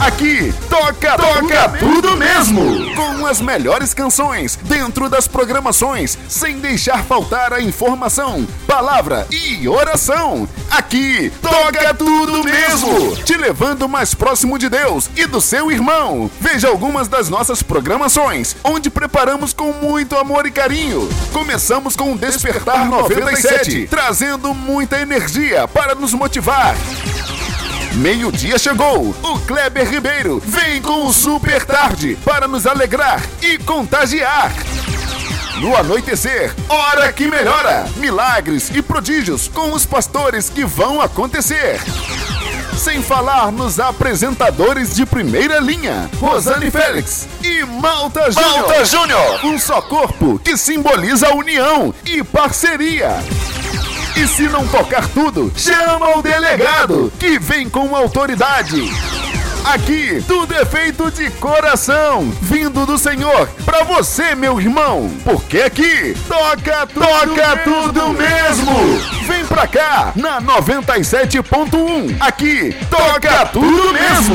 Aqui toca, toca tudo mesmo. Com as melhores canções dentro das programações, sem deixar faltar a informação, palavra e oração. Aqui toca tudo mesmo. Te levando mais próximo de Deus e do seu irmão. Veja algumas das nossas programações, onde preparamos com muito amor e carinho. Começamos com o Despertar 97, trazendo muita energia para nos motivar. Meio-dia chegou. O Kleber Ribeiro vem com o Super Tarde para nos alegrar e contagiar. No anoitecer, hora que melhora. Milagres e prodígios com os pastores que vão acontecer. Sem falar nos apresentadores de primeira linha, Rosane Félix e Malta Júnior. Malta Júnior. Um só corpo que simboliza a união e parceria. E se não tocar tudo, chama o delegado, com autoridade. Aqui, tudo é feito de coração, vindo do Senhor, pra você, meu irmão. Porque aqui, toca, toca tudo mesmo. Vem pra cá, na 97.1. Aqui, toca tudo mesmo.